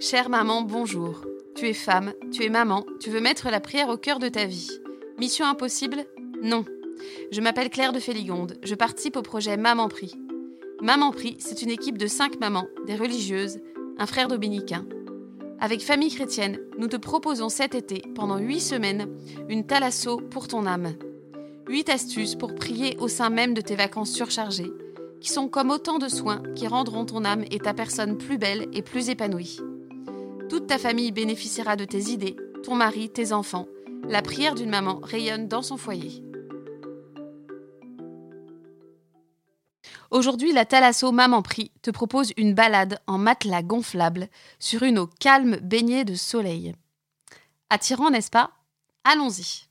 Chère maman, bonjour. Tu es femme, tu es maman, tu veux mettre la prière au cœur de ta vie. Mission impossible? Non. Je m'appelle Claire de Féligonde, je participe au projet Maman Prie. Maman Prie, c'est une équipe de cinq mamans, des religieuses, un frère dominicain. Avec Famille Chrétienne, nous te proposons cet été, pendant huit semaines, une thalasso pour ton âme. Huit astuces pour prier au sein même de tes vacances surchargées, qui sont comme autant de soins qui rendront ton âme et ta personne plus belle et plus épanouie. Toute ta famille bénéficiera de tes idées, ton mari, tes enfants. La prière d'une maman rayonne dans son foyer. Aujourd'hui, la Thalasso Maman Prie te propose une balade en matelas gonflable sur une eau calme baignée de soleil. Attirant, n'est-ce pas? Allons-y.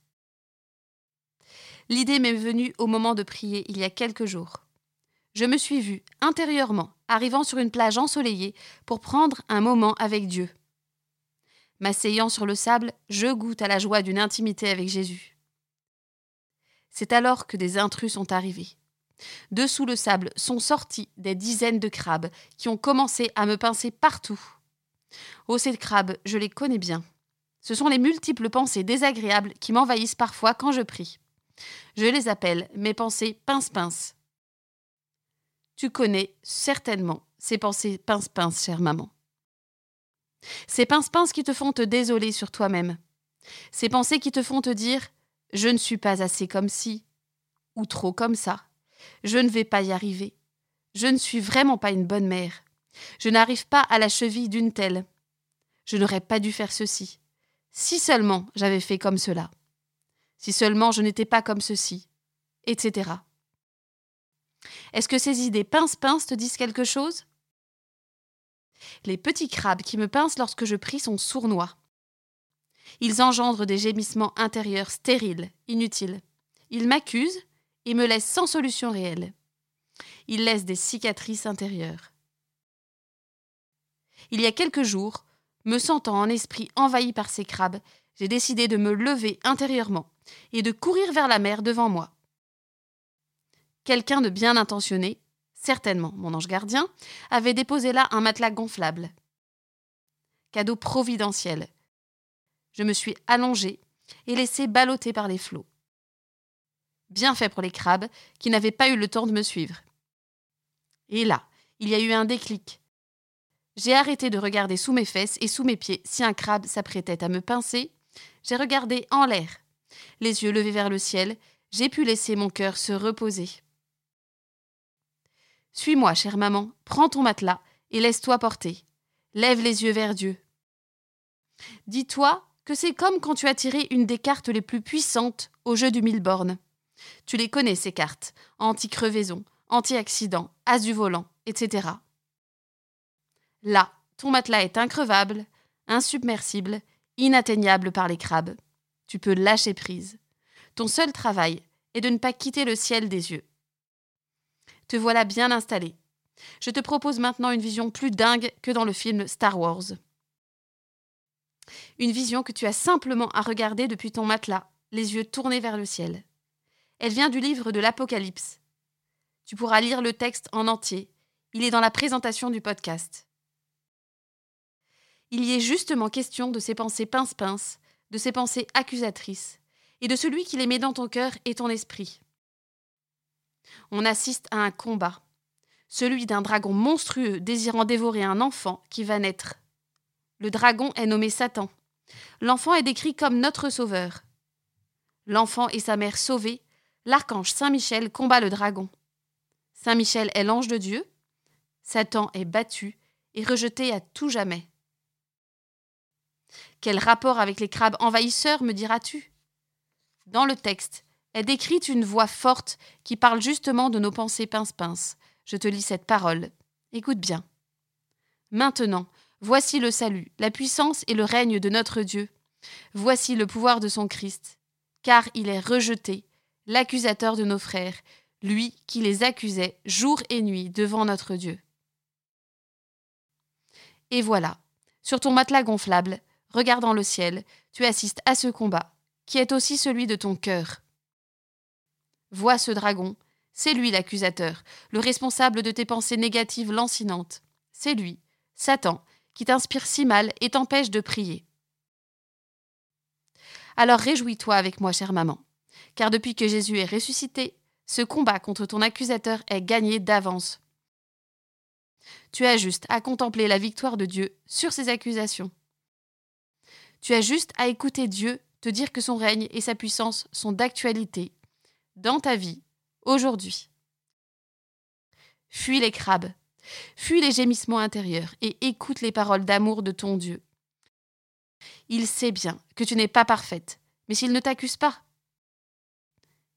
L'idée m'est venue au moment de prier il y a quelques jours. Je me suis vue intérieurement arrivant sur une plage ensoleillée pour prendre un moment avec Dieu. M'asseyant sur le sable, je goûte à la joie d'une intimité avec Jésus. C'est alors que des intrus sont arrivés. Dessous le sable sont sortis des dizaines de crabes qui ont commencé à me pincer partout. Oh, ces crabes, je les connais bien. Ce sont les multiples pensées désagréables qui m'envahissent parfois quand je prie. Je les appelle mes pensées pince-pince. Tu connais certainement ces pensées pince-pince, chère maman. Ces pince-pince qui te font te désoler sur toi-même. Ces pensées qui te font te dire Je ne suis pas assez comme ci, ou trop comme ça. Je ne vais pas y arriver. Je ne suis vraiment pas une bonne mère. Je n'arrive pas à la cheville d'une telle. Je n'aurais pas dû faire ceci. Si seulement j'avais fait comme cela. Si seulement je n'étais pas comme ceci. Etc. Est-ce que ces idées pince-pince te disent quelque chose? Les petits crabes qui me pincent lorsque je prie sont sournois. Ils engendrent des gémissements intérieurs stériles, inutiles. Ils m'accusent et me laisse sans solution réelle. Il laisse des cicatrices intérieures. Il y a quelques jours, me sentant en esprit envahi par ces crabes, j'ai décidé de me lever intérieurement et de courir vers la mer devant moi. Quelqu'un de bien intentionné, certainement mon ange gardien, avait déposé là un matelas gonflable. Cadeau providentiel. Je me suis allongée et laissée ballotter par les flots. Bien fait pour les crabes, qui n'avaient pas eu le temps de me suivre. Et là, il y a eu un déclic. J'ai arrêté de regarder sous mes fesses et sous mes pieds si un crabe s'apprêtait à me pincer. J'ai regardé en l'air. Les yeux levés vers le ciel, j'ai pu laisser mon cœur se reposer. Suis-moi, chère maman, prends ton matelas et laisse-toi porter. Lève les yeux vers Dieu. Dis-toi que c'est comme quand tu as tiré une des cartes les plus puissantes au jeu du mille bornes. Tu les connais, ces cartes. Anti-crevaison, anti-accident, as du volant, etc. Là, ton matelas est increvable, insubmersible, inatteignable par les crabes. Tu peux lâcher prise. Ton seul travail est de ne pas quitter le ciel des yeux. Te voilà bien installé. Je te propose maintenant une vision plus dingue que dans le film Star Wars. Une vision que tu as simplement à regarder depuis ton matelas, les yeux tournés vers le ciel. Elle vient du livre de l'Apocalypse. Tu pourras lire le texte en entier. Il est dans la présentation du podcast. Il y est justement question de ces pensées pince-pince, de ces pensées accusatrices, et de celui qui les met dans ton cœur et ton esprit. On assiste à un combat, celui d'un dragon monstrueux désirant dévorer un enfant qui va naître. Le dragon est nommé Satan. L'enfant est décrit comme notre sauveur. L'enfant et sa mère sauvés l'archange Saint Michel combat le dragon. Saint Michel est l'ange de Dieu. Satan est battu et rejeté à tout jamais. Quel rapport avec les crabes envahisseurs, me diras-tu? Dans le texte est décrite une voix forte qui parle justement de nos pensées pince-pince. Je te lis cette parole. Écoute bien. Maintenant, voici le salut, la puissance et le règne de notre Dieu. Voici le pouvoir de son Christ. Car il est rejeté, l'accusateur de nos frères, lui qui les accusait jour et nuit devant notre Dieu. Et voilà, sur ton matelas gonflable, regardant le ciel, tu assistes à ce combat, qui est aussi celui de ton cœur. Vois ce dragon, c'est lui l'accusateur, le responsable de tes pensées négatives lancinantes. C'est lui, Satan, qui t'inspire si mal et t'empêche de prier. Alors réjouis-toi avec moi, chère maman, car depuis que Jésus est ressuscité, ce combat contre ton accusateur est gagné d'avance. Tu as juste à contempler la victoire de Dieu sur ses accusations. Tu as juste à écouter Dieu te dire que son règne et sa puissance sont d'actualité dans ta vie, aujourd'hui. Fuis les crabes, fuis les gémissements intérieurs et écoute les paroles d'amour de ton Dieu. Il sait bien que tu n'es pas parfaite, mais s'il ne t'accuse pas.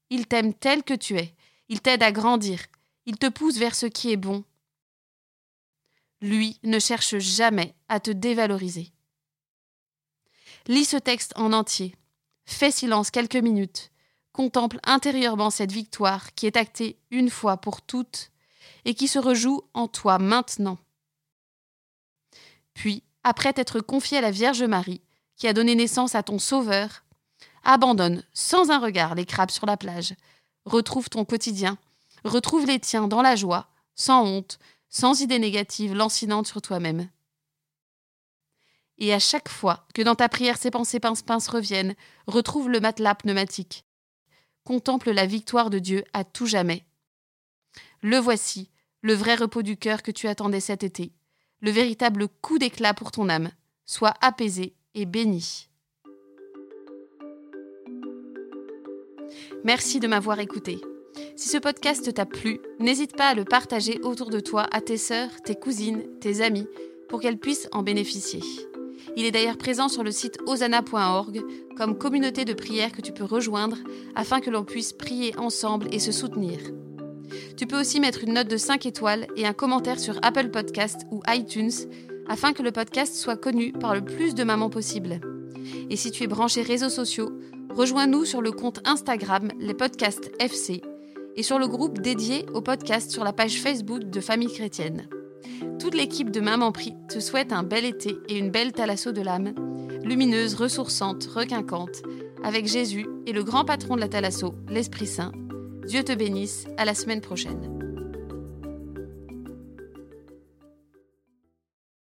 Il t'aime tel que tu es, il t'aide à grandir, il te pousse vers ce qui est bon. Lui ne cherche jamais à te dévaloriser. Lis ce texte en entier, fais silence quelques minutes, contemple intérieurement cette victoire qui est actée une fois pour toutes et qui se rejoue en toi maintenant. Puis, après t'être confié à la Vierge Marie, qui a donné naissance à ton Sauveur, abandonne sans un regard les crabes sur la plage, retrouve ton quotidien, retrouve les tiens dans la joie, sans honte, sans idées négatives lancinantes sur toi-même. Et à chaque fois que dans ta prière ces pensées pince-pince reviennent, retrouve le matelas pneumatique, contemple la victoire de Dieu à tout jamais. Le voici, le vrai repos du cœur que tu attendais cet été, le véritable coup d'éclat pour ton âme. Sois apaisé et béni. Merci de m'avoir écouté. Si ce podcast t'a plu, n'hésite pas à le partager autour de toi à tes sœurs, tes cousines, tes amis, pour qu'elles puissent en bénéficier. Il est d'ailleurs présent sur le site osana.org comme communauté de prière que tu peux rejoindre afin que l'on puisse prier ensemble et se soutenir. Tu peux aussi mettre une note de 5 étoiles et un commentaire sur Apple Podcast ou iTunes afin que le podcast soit connu par le plus de mamans possible. Et si tu es branché réseaux sociaux, rejoins-nous sur le compte Instagram Les Podcasts FC et sur le groupe dédié au podcast sur la page Facebook de Famille Chrétienne. Toute l'équipe de Maman Prie te souhaite un bel été et une belle thalasso de l'âme, lumineuse, ressourçante, requinquante, avec Jésus et le grand patron de la thalasso, l'Esprit Saint. Dieu te bénisse, à la semaine prochaine.